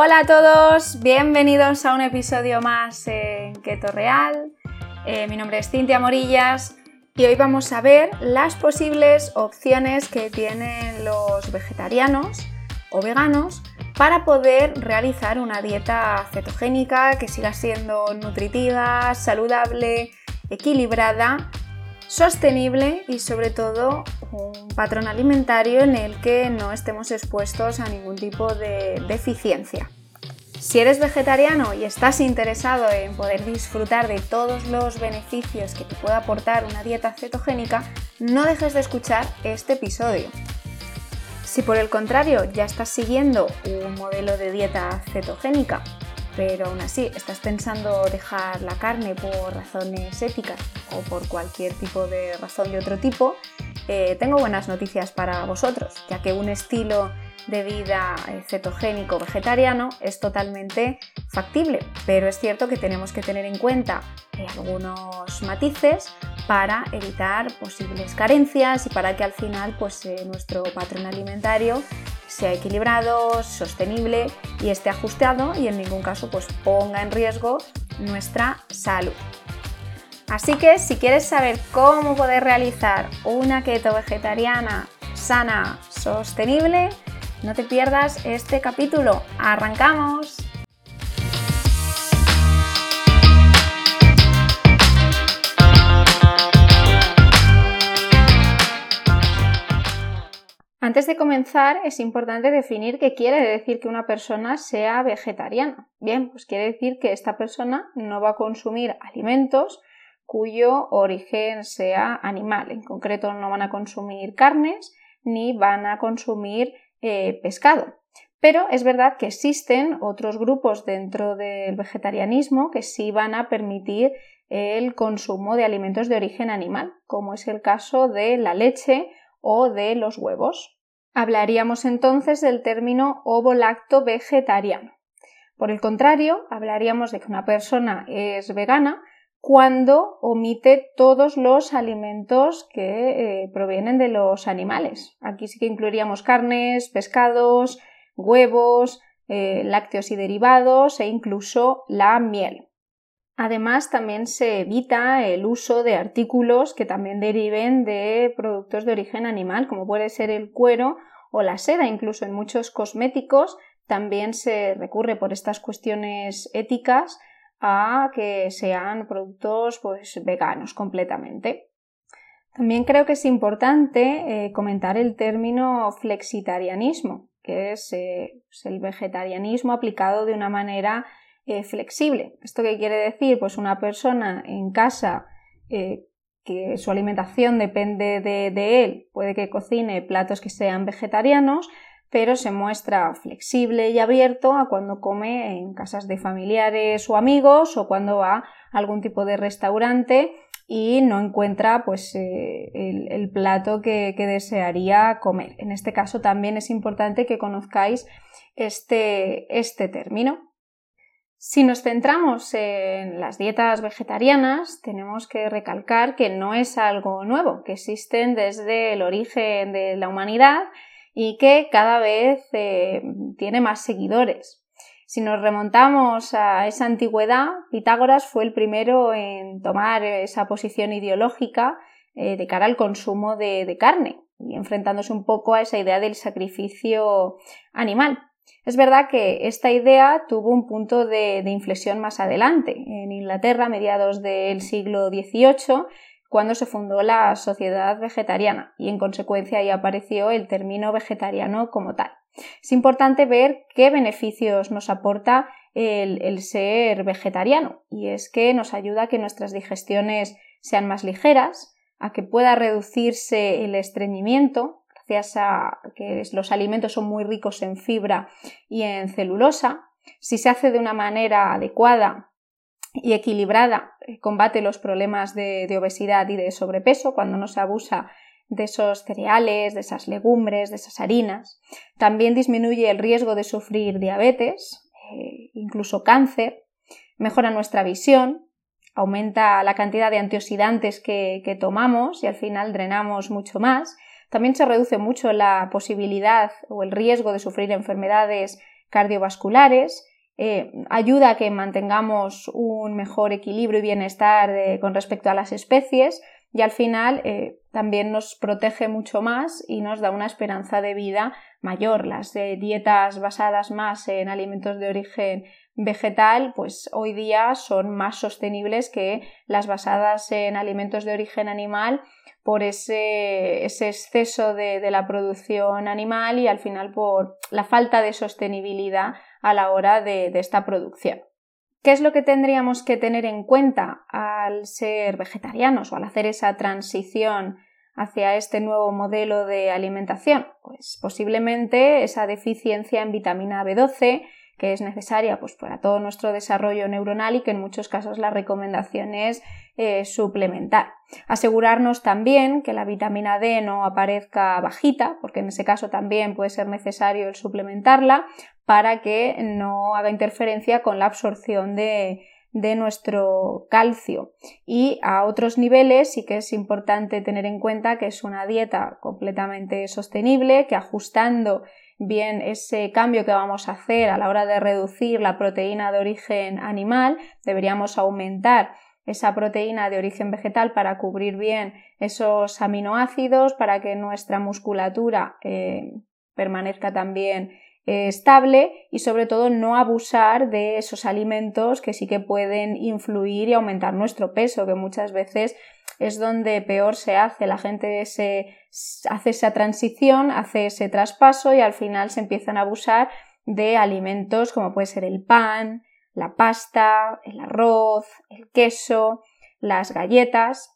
Hola a todos, bienvenidos a un episodio más en Keto Real. Eh, mi nombre es Cintia Morillas y hoy vamos a ver las posibles opciones que tienen los vegetarianos o veganos para poder realizar una dieta cetogénica que siga siendo nutritiva, saludable, equilibrada sostenible y sobre todo un patrón alimentario en el que no estemos expuestos a ningún tipo de deficiencia. Si eres vegetariano y estás interesado en poder disfrutar de todos los beneficios que te puede aportar una dieta cetogénica, no dejes de escuchar este episodio. Si por el contrario ya estás siguiendo un modelo de dieta cetogénica pero aún así estás pensando dejar la carne por razones éticas o por cualquier tipo de razón de otro tipo, eh, tengo buenas noticias para vosotros, ya que un estilo de vida eh, cetogénico vegetariano es totalmente factible, pero es cierto que tenemos que tener en cuenta eh, algunos matices para evitar posibles carencias y para que al final pues, nuestro patrón alimentario sea equilibrado, sostenible y esté ajustado y en ningún caso pues, ponga en riesgo nuestra salud. Así que si quieres saber cómo poder realizar una keto vegetariana sana, sostenible, no te pierdas este capítulo. ¡Arrancamos! Antes de comenzar, es importante definir qué quiere decir que una persona sea vegetariana. Bien, pues quiere decir que esta persona no va a consumir alimentos cuyo origen sea animal. En concreto, no van a consumir carnes ni van a consumir eh, pescado. Pero es verdad que existen otros grupos dentro del vegetarianismo que sí van a permitir el consumo de alimentos de origen animal, como es el caso de la leche o de los huevos. Hablaríamos entonces del término ovo-lacto vegetariano. Por el contrario, hablaríamos de que una persona es vegana cuando omite todos los alimentos que eh, provienen de los animales. Aquí sí que incluiríamos carnes, pescados, huevos, eh, lácteos y derivados e incluso la miel. Además, también se evita el uso de artículos que también deriven de productos de origen animal, como puede ser el cuero o la seda, incluso en muchos cosméticos también se recurre por estas cuestiones éticas a que sean productos pues, veganos completamente. También creo que es importante eh, comentar el término flexitarianismo, que es, eh, el vegetarianismo aplicado de una manera eh, flexible. ¿Esto qué quiere decir? Pues una persona en casa que su alimentación depende de, él, puede que cocine platos que sean vegetarianos, pero se muestra flexible y abierto a cuando come en casas de familiares o amigos o cuando va a algún tipo de restaurante y no encuentra pues, eh, el, plato que, que, desearía comer. En este caso también es importante que conozcáis este, este término. Si nos centramos en las dietas vegetarianas, tenemos que recalcar que no es algo nuevo, que existen desde el origen de la humanidad y que cada vez eh, tiene más seguidores. Si nos remontamos a esa antigüedad, Pitágoras fue el primero en tomar esa posición ideológica eh, de cara al consumo de carne y enfrentándose un poco a esa idea del sacrificio animal. Es verdad que esta idea tuvo un punto de, inflexión más adelante, en Inglaterra, a mediados del siglo XVIII, cuando se fundó la Sociedad Vegetariana y en consecuencia ahí apareció el término vegetariano como tal. Es importante ver qué beneficios nos aporta el, el, ser vegetariano y es que nos ayuda a que nuestras digestiones sean más ligeras, a que pueda reducirse el estreñimiento, gracias a que los alimentos son muy ricos en fibra y en celulosa. Si se hace de una manera adecuada y equilibrada, eh, combate los problemas de, obesidad y de sobrepeso cuando no se abusa de esos cereales, de esas legumbres, de esas harinas. También disminuye el riesgo de sufrir diabetes, eh, incluso cáncer, mejora nuestra visión, aumenta la cantidad de antioxidantes que, tomamos y al final drenamos mucho más también se reduce mucho la posibilidad o el riesgo de sufrir enfermedades cardiovasculares, eh, ayuda a que mantengamos un mejor equilibrio y bienestar con respecto a las especies y al final eh, también nos protege mucho más y nos da una esperanza de vida mayor. Las dietas basadas más en alimentos de origen vegetal, pues hoy día son más sostenibles que las basadas en alimentos de origen animal por ese, exceso de, la producción animal y al final por la falta de sostenibilidad a la hora de, esta producción. ¿Qué es lo que tendríamos que tener en cuenta al ser vegetarianos o al hacer esa transición hacia este nuevo modelo de alimentación? Pues posiblemente esa deficiencia en vitamina B12, que es necesaria pues, para todo nuestro desarrollo neuronal y que en muchos casos la recomendación es eh, suplementar. Asegurarnos también que la vitamina D no aparezca bajita, porque en ese caso también puede ser necesario el suplementarla para que no haga interferencia con la absorción de, de nuestro calcio. Y a otros niveles sí que es importante tener en cuenta que es una dieta completamente sostenible, que ajustando bien ese cambio que vamos a hacer a la hora de reducir la proteína de origen animal, deberíamos aumentar esa proteína de origen vegetal para cubrir bien esos aminoácidos, para que nuestra musculatura eh, permanezca también estable y sobre todo no abusar de esos alimentos que sí que pueden influir y aumentar nuestro peso, que muchas veces es donde peor se hace. La gente se hace esa transición, hace ese traspaso y al final se empiezan a abusar de alimentos como puede ser el pan, la pasta, el arroz, el queso, las galletas.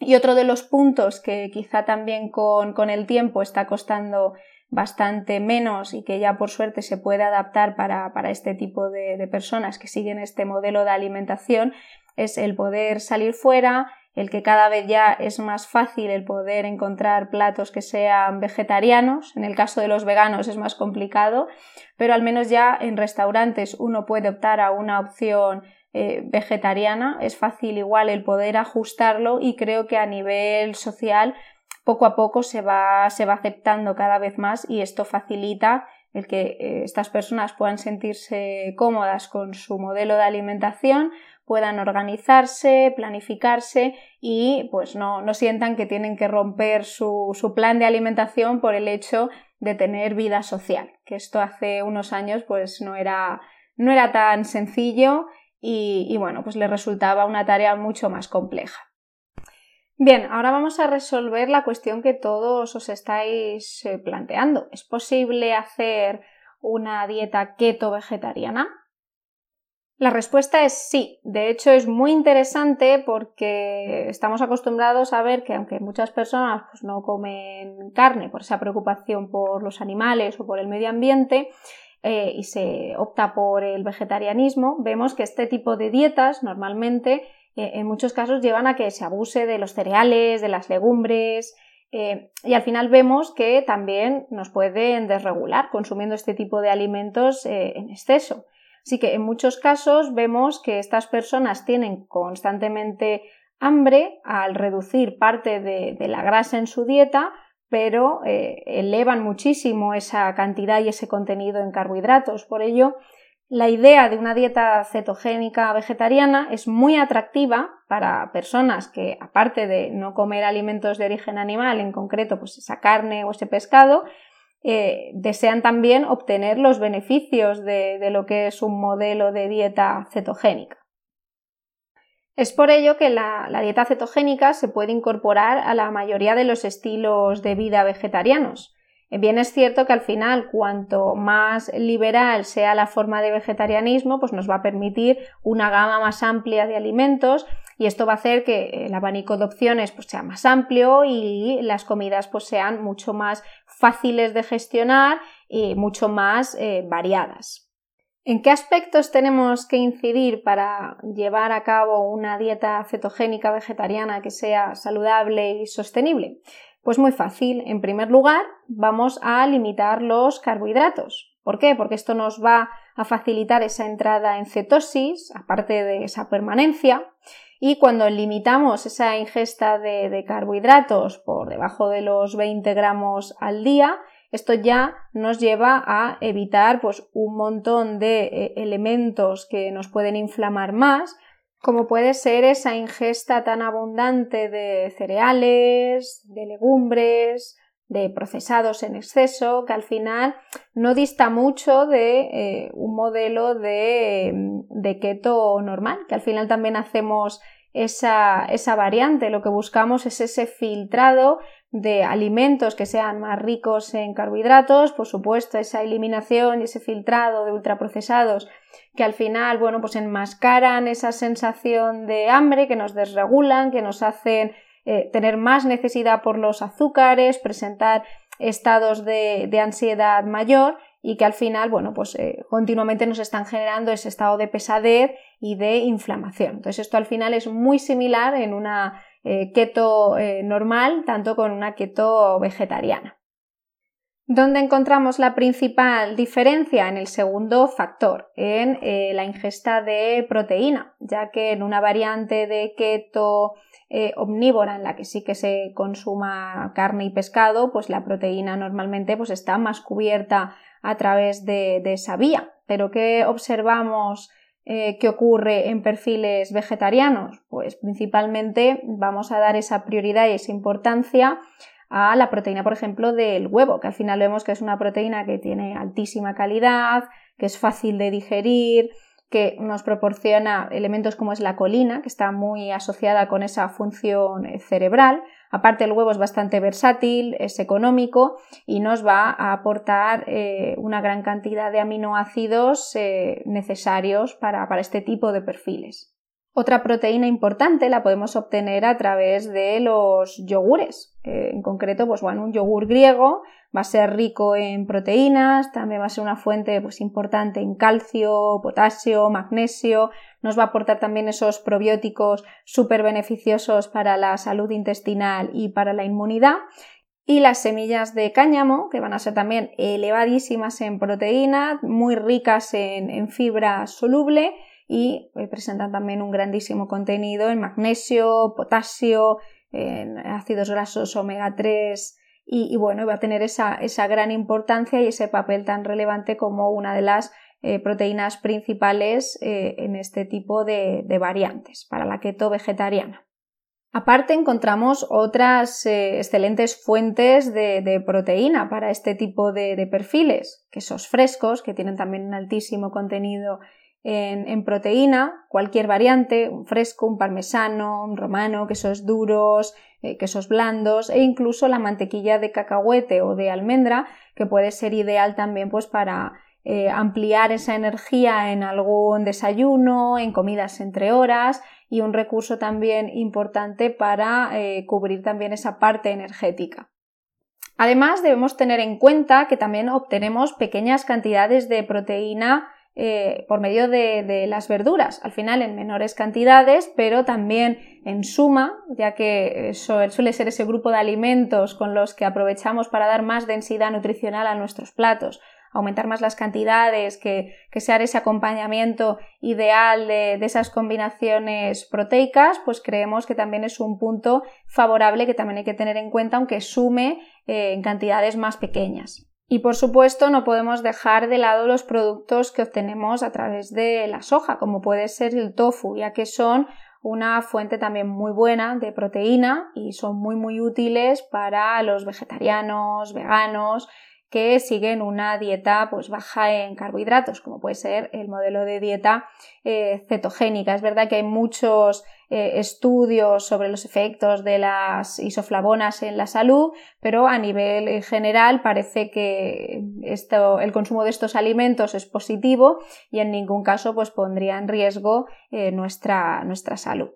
Y otro de los puntos que quizá también con, el tiempo está costando bastante menos y que ya por suerte se puede adaptar para, este tipo de personas que siguen este modelo de alimentación es el poder salir fuera, el que cada vez ya es más fácil el poder encontrar platos que sean vegetarianos, en el caso de los veganos es más complicado, pero al menos ya en restaurantes uno puede optar a una opción eh, vegetariana, es fácil igual el poder ajustarlo y creo que a nivel social poco a poco se va, se va aceptando cada vez más y esto facilita el que eh, estas personas puedan sentirse cómodas con su modelo de alimentación, puedan organizarse, planificarse y pues no, no sientan que tienen que romper su, su, plan de alimentación por el hecho de tener vida social, que esto hace unos años pues no era, no era tan sencillo y, y bueno, pues les resultaba una tarea mucho más compleja. Bien, ahora vamos a resolver la cuestión que todos os estáis eh, planteando. ¿Es posible hacer una dieta keto vegetariana? La respuesta es sí. De hecho, es muy interesante porque estamos acostumbrados a ver que aunque muchas personas pues, no comen carne por esa preocupación por los animales o por el medio ambiente, eh, y se opta por el vegetarianismo, vemos que este tipo de dietas normalmente eh, en muchos casos llevan a que se abuse de los cereales, de las legumbres, eh, y al final vemos que también nos pueden desregular consumiendo este tipo de alimentos en exceso. Así que en muchos casos vemos que estas personas tienen constantemente hambre al reducir parte de, la grasa en su dieta, pero eh, elevan muchísimo esa cantidad y ese contenido en carbohidratos. Por ello, la idea de una dieta cetogénica vegetariana es muy atractiva para personas que, aparte de no comer alimentos de origen animal, en concreto pues esa carne o ese pescado, eh, desean también obtener los beneficios de, lo que es un modelo de dieta cetogénica. Es por ello que la, dieta cetogénica se puede incorporar a la mayoría de los estilos de vida vegetarianos. Bien es cierto que al final cuanto más liberal sea la forma de vegetarianismo, pues nos va a permitir una gama más amplia de alimentos y esto va a hacer que el abanico de opciones pues, sea más amplio y las comidas pues, sean mucho más fáciles de gestionar y mucho más eh, variadas. ¿En qué aspectos tenemos que incidir para llevar a cabo una dieta cetogénica vegetariana que sea saludable y sostenible? Pues muy fácil. En primer lugar, vamos a limitar los carbohidratos. ¿Por qué? Porque esto nos va a facilitar esa entrada en cetosis, aparte de esa permanencia, y cuando limitamos esa ingesta de, carbohidratos por debajo de los 20 gramos al día, esto ya nos lleva a evitar pues, un montón de eh, elementos que nos pueden inflamar más, como puede ser esa ingesta tan abundante de cereales, de legumbres, de procesados en exceso, que al final no dista mucho de eh, un modelo de, de, keto normal, que al final también hacemos esa, esa variante, lo que buscamos es ese filtrado de alimentos que sean más ricos en carbohidratos, por supuesto, esa eliminación y ese filtrado de ultraprocesados que al final, bueno, pues enmascaran esa sensación de hambre, que nos desregulan, que nos hacen eh, tener más necesidad por los azúcares, presentar estados de, ansiedad mayor y que al final, bueno, pues eh, continuamente nos están generando ese estado de pesadez y de inflamación. Entonces, esto al final es muy similar en una eh, keto normal, tanto con una keto vegetariana. ¿Dónde encontramos la principal diferencia? En el segundo factor, en la ingesta de proteína, ya que en una variante de keto eh, omnívora en la que sí que se consuma carne y pescado, pues la proteína normalmente pues está más cubierta a través de, esa vía. Pero ¿qué observamos eh, que ocurre en perfiles vegetarianos? Pues principalmente vamos a dar esa prioridad y esa importancia a la proteína, por ejemplo, del huevo, que al final vemos que es una proteína que tiene altísima calidad, que es fácil de digerir, que nos proporciona elementos como es la colina, que está muy asociada con esa función eh, cerebral. Aparte el huevo es bastante versátil, es económico y nos va a aportar eh, una gran cantidad de aminoácidos eh, necesarios para este tipo de perfiles. Otra proteína importante la podemos obtener a través de los yogures. Eh, en concreto, pues bueno, un yogur griego va a ser rico en proteínas, también va a ser una fuente pues, importante en calcio, potasio, magnesio, nos va a aportar también esos probióticos súper beneficiosos para la salud intestinal y para la inmunidad. Y las semillas de cáñamo, que van a ser también elevadísimas en proteína, muy ricas en fibra soluble y eh, presentan también un grandísimo contenido en magnesio, potasio, en ácidos grasos omega 3 y, bueno, va a tener esa, gran importancia y ese papel tan relevante como una de las eh, proteínas principales eh, en este tipo de, variantes para la keto vegetariana. Aparte encontramos otras excelentes fuentes de, proteína para este tipo de, de, perfiles, quesos frescos que tienen también un altísimo contenido en, proteína, cualquier variante, un fresco, un parmesano, un romano, quesos duros, eh, quesos blandos e incluso la mantequilla de cacahuete o de almendra, que puede ser ideal también pues para eh, ampliar esa energía en algún desayuno, en comidas entre horas y un recurso también importante para eh, cubrir también esa parte energética. Además, debemos tener en cuenta que también obtenemos pequeñas cantidades de proteína eh, por medio de, las verduras, al final en menores cantidades, pero también en suma, ya que suele ser ese grupo de alimentos con los que aprovechamos para dar más densidad nutricional a nuestros platos, aumentar más las cantidades, que, que sea ese acompañamiento ideal de, esas combinaciones proteicas, pues creemos que también es un punto favorable que también hay que tener en cuenta, aunque sume eh, en cantidades más pequeñas. Y por supuesto no podemos dejar de lado los productos que obtenemos a través de la soja, como puede ser el tofu, ya que son una fuente también muy buena de proteína y son muy muy útiles para los vegetarianos, veganos que siguen una dieta pues baja en carbohidratos, como puede ser el modelo de dieta eh, cetogénica. Es verdad que hay muchos eh, estudios sobre los efectos de las isoflavonas en la salud, pero a nivel general parece que esto, el consumo de estos alimentos es positivo y en ningún caso pues, pondría en riesgo eh, nuestra, nuestra salud.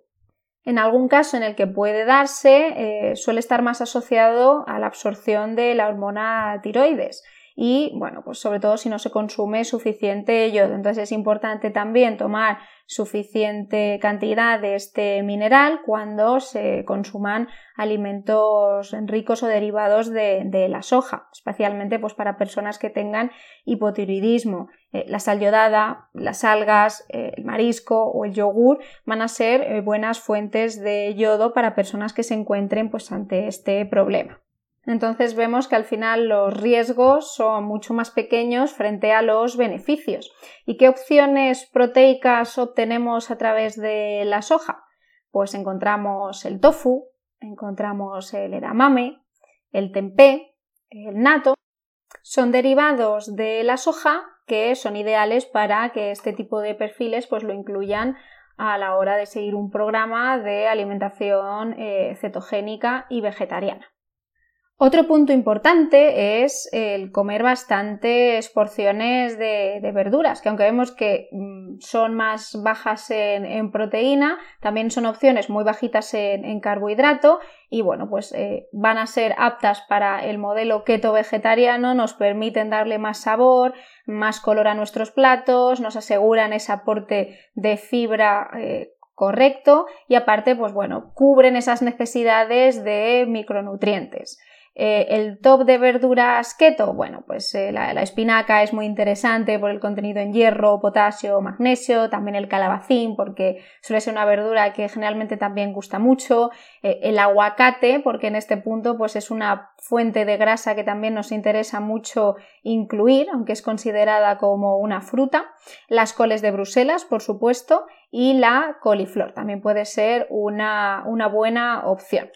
En algún caso en el que puede darse, eh, suele estar más asociado a la absorción de la hormona tiroides y, bueno, pues sobre todo si no se consume suficiente yodo. Entonces es importante también tomar suficiente cantidad de este mineral cuando se consuman alimentos ricos o derivados de, la soja, especialmente pues, para personas que tengan hipotiroidismo. Eh, la sal yodada, las algas, eh, el marisco o el yogur van a ser eh, buenas fuentes de yodo para personas que se encuentren pues, ante este problema. Entonces vemos que al final los riesgos son mucho más pequeños frente a los beneficios. ¿Y qué opciones proteicas obtenemos a través de la soja? Pues encontramos el tofu, encontramos el edamame, el tempeh, el nato. Son derivados de la soja que son ideales para que este tipo de perfiles pues lo incluyan a la hora de seguir un programa de alimentación eh, cetogénica y vegetariana. Otro punto importante es el comer bastantes porciones de, verduras, que aunque vemos que mm, son más bajas en, proteína, también son opciones muy bajitas en, carbohidrato y bueno, pues eh, van a ser aptas para el modelo keto vegetariano, nos permiten darle más sabor, más color a nuestros platos, nos aseguran ese aporte de fibra eh, correcto y aparte, pues bueno, cubren esas necesidades de micronutrientes. Eh, el top de verduras keto, bueno, pues eh, la, espinaca es muy interesante por el contenido en hierro, potasio, magnesio, también el calabacín porque suele ser una verdura que generalmente también gusta mucho, eh, el aguacate porque en este punto pues es una fuente de grasa que también nos interesa mucho incluir, aunque es considerada como una fruta, las coles de Bruselas, por supuesto, y la coliflor también puede ser una buena opción.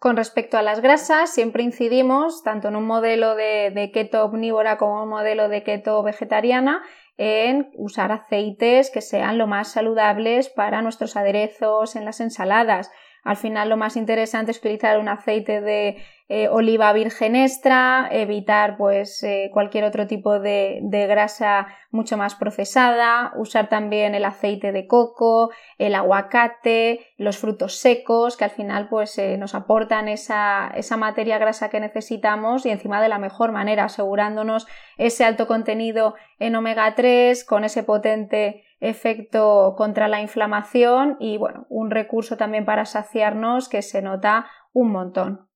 Con respecto a las grasas, siempre incidimos, tanto en un modelo de, keto omnívora como en un modelo de keto vegetariana, en usar aceites que sean lo más saludables para nuestros aderezos en las ensaladas. Al final lo más interesante es utilizar un aceite de eh, oliva virgen extra, evitar pues eh, cualquier otro tipo de, grasa mucho más procesada, usar también el aceite de coco, el aguacate, los frutos secos que al final pues eh, nos aportan esa, esa materia grasa que necesitamos y encima de la mejor manera, asegurándonos ese alto contenido en omega 3 con ese potente efecto contra la inflamación y bueno, un recurso también para saciarnos que se nota un montón.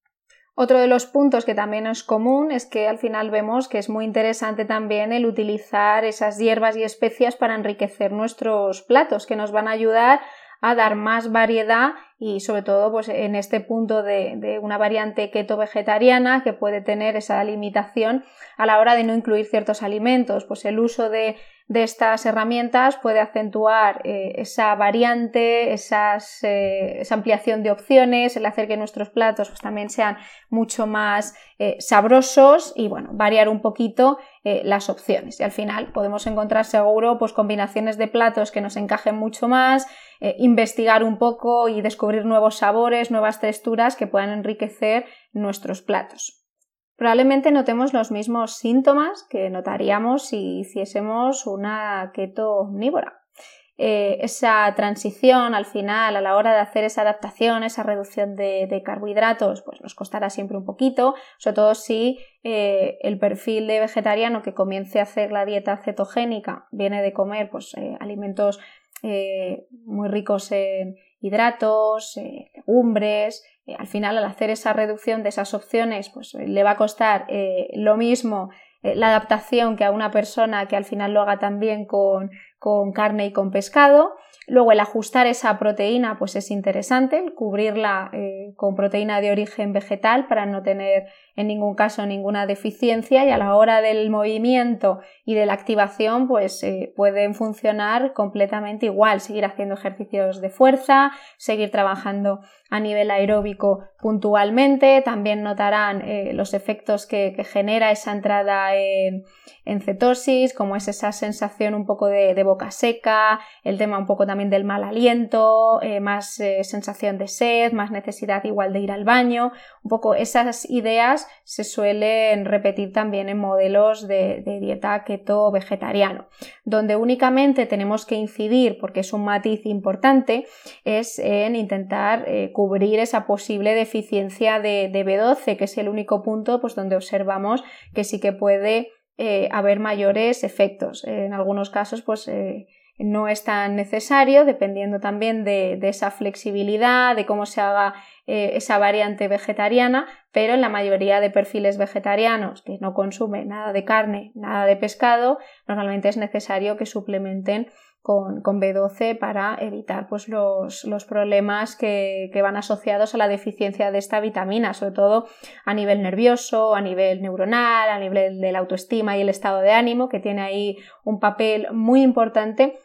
Otro de los puntos que también es común es que al final vemos que es muy interesante también el utilizar esas hierbas y especias para enriquecer nuestros platos, que nos van a ayudar a dar más variedad y sobre todo pues en este punto de, de, una variante keto vegetariana que puede tener esa limitación a la hora de no incluir ciertos alimentos pues el uso de de estas herramientas puede acentuar eh, esa variante, eh, esa ampliación de opciones, el hacer que nuestros platos pues, también sean mucho más eh, sabrosos y bueno, variar un poquito las opciones. Y al final podemos encontrar seguro pues, combinaciones de platos que nos encajen mucho más, investigar un poco y descubrir nuevos sabores, nuevas texturas que puedan enriquecer nuestros platos. Probablemente notemos los mismos síntomas que notaríamos si hiciésemos una keto omnívora. Eh, esa transición al final, a la hora de hacer esa adaptación, esa reducción de, carbohidratos, pues nos costará siempre un poquito, sobre todo si eh, el perfil de vegetariano que comience a hacer la dieta cetogénica viene de comer pues, eh, alimentos muy ricos en hidratos, legumbres, eh, al final al hacer esa reducción de esas opciones pues le va a costar eh, lo mismo eh, la adaptación que a una persona que al final lo haga también con, con carne y con pescado Luego el ajustar esa proteína pues es interesante, cubrirla con proteína de origen vegetal para no tener en ningún caso ninguna deficiencia y a la hora del movimiento y de la activación pues eh, pueden funcionar completamente igual, seguir haciendo ejercicios de fuerza, seguir trabajando a nivel aeróbico puntualmente, también notarán eh, los efectos que, genera esa entrada en, cetosis, como es esa sensación un poco de, boca seca, el tema un poco también del mal aliento, eh, más sensación de sed, más necesidad igual de ir al baño, un poco esas ideas se suelen repetir también en modelos de, dieta keto vegetariano. Donde únicamente tenemos que incidir, porque es un matiz importante, es en intentar eh, cubrir esa posible deficiencia de, B12, que es el único punto pues, donde observamos que sí que puede eh, haber mayores efectos. En algunos casos, pues eh, no es tan necesario, dependiendo también de, esa flexibilidad, de cómo se haga eh, esa variante vegetariana, pero en la mayoría de perfiles vegetarianos que no consumen nada de carne, nada de pescado, normalmente es necesario que suplementen con, B12 para evitar pues, los, problemas que, van asociados a la deficiencia de esta vitamina, sobre todo a nivel nervioso, a nivel neuronal, a nivel de la autoestima y el estado de ánimo, que tiene ahí un papel muy importante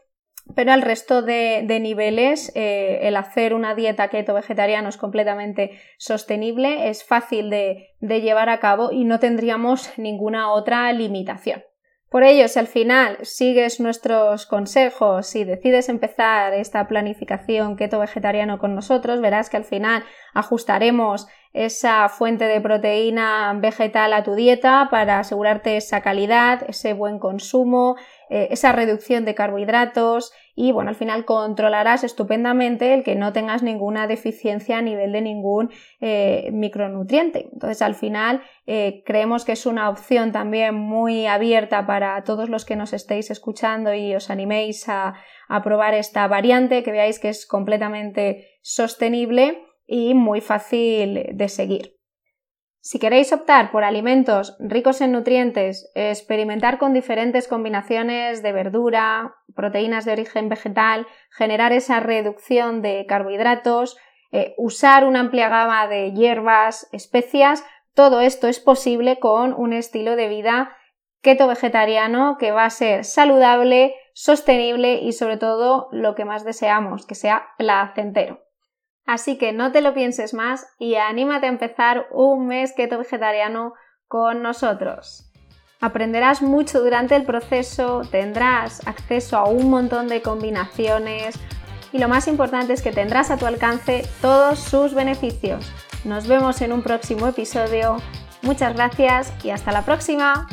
pero al resto de, niveles eh, el hacer una dieta keto vegetariana es completamente sostenible, es fácil de llevar a cabo y no tendríamos ninguna otra limitación. Por ello, si al final sigues nuestros consejos y decides empezar esta planificación keto vegetariano con nosotros, verás que al final ajustaremos esa fuente de proteína vegetal a tu dieta para asegurarte esa calidad, ese buen consumo, eh, esa reducción de carbohidratos y bueno, al final controlarás estupendamente el que no tengas ninguna deficiencia a nivel de ningún eh, micronutriente. Entonces al final eh, creemos que es una opción también muy abierta para todos los que nos estéis escuchando y os animéis a, a probar esta variante, que veáis que es completamente sostenible y muy fácil de seguir. Si queréis optar por alimentos ricos en nutrientes, experimentar con diferentes combinaciones de verdura, proteínas de origen vegetal, generar esa reducción de carbohidratos, eh, usar una amplia gama de hierbas, especias, todo esto es posible con un estilo de vida keto vegetariano que va a ser saludable, sostenible y sobre todo lo que más deseamos, que sea placentero. Así que no te lo pienses más y anímate a empezar un mes keto vegetariano con nosotros. Aprenderás mucho durante el proceso, tendrás acceso a un montón de combinaciones y lo más importante es que tendrás a tu alcance todos sus beneficios. Nos vemos en un próximo episodio. Muchas gracias y hasta la próxima.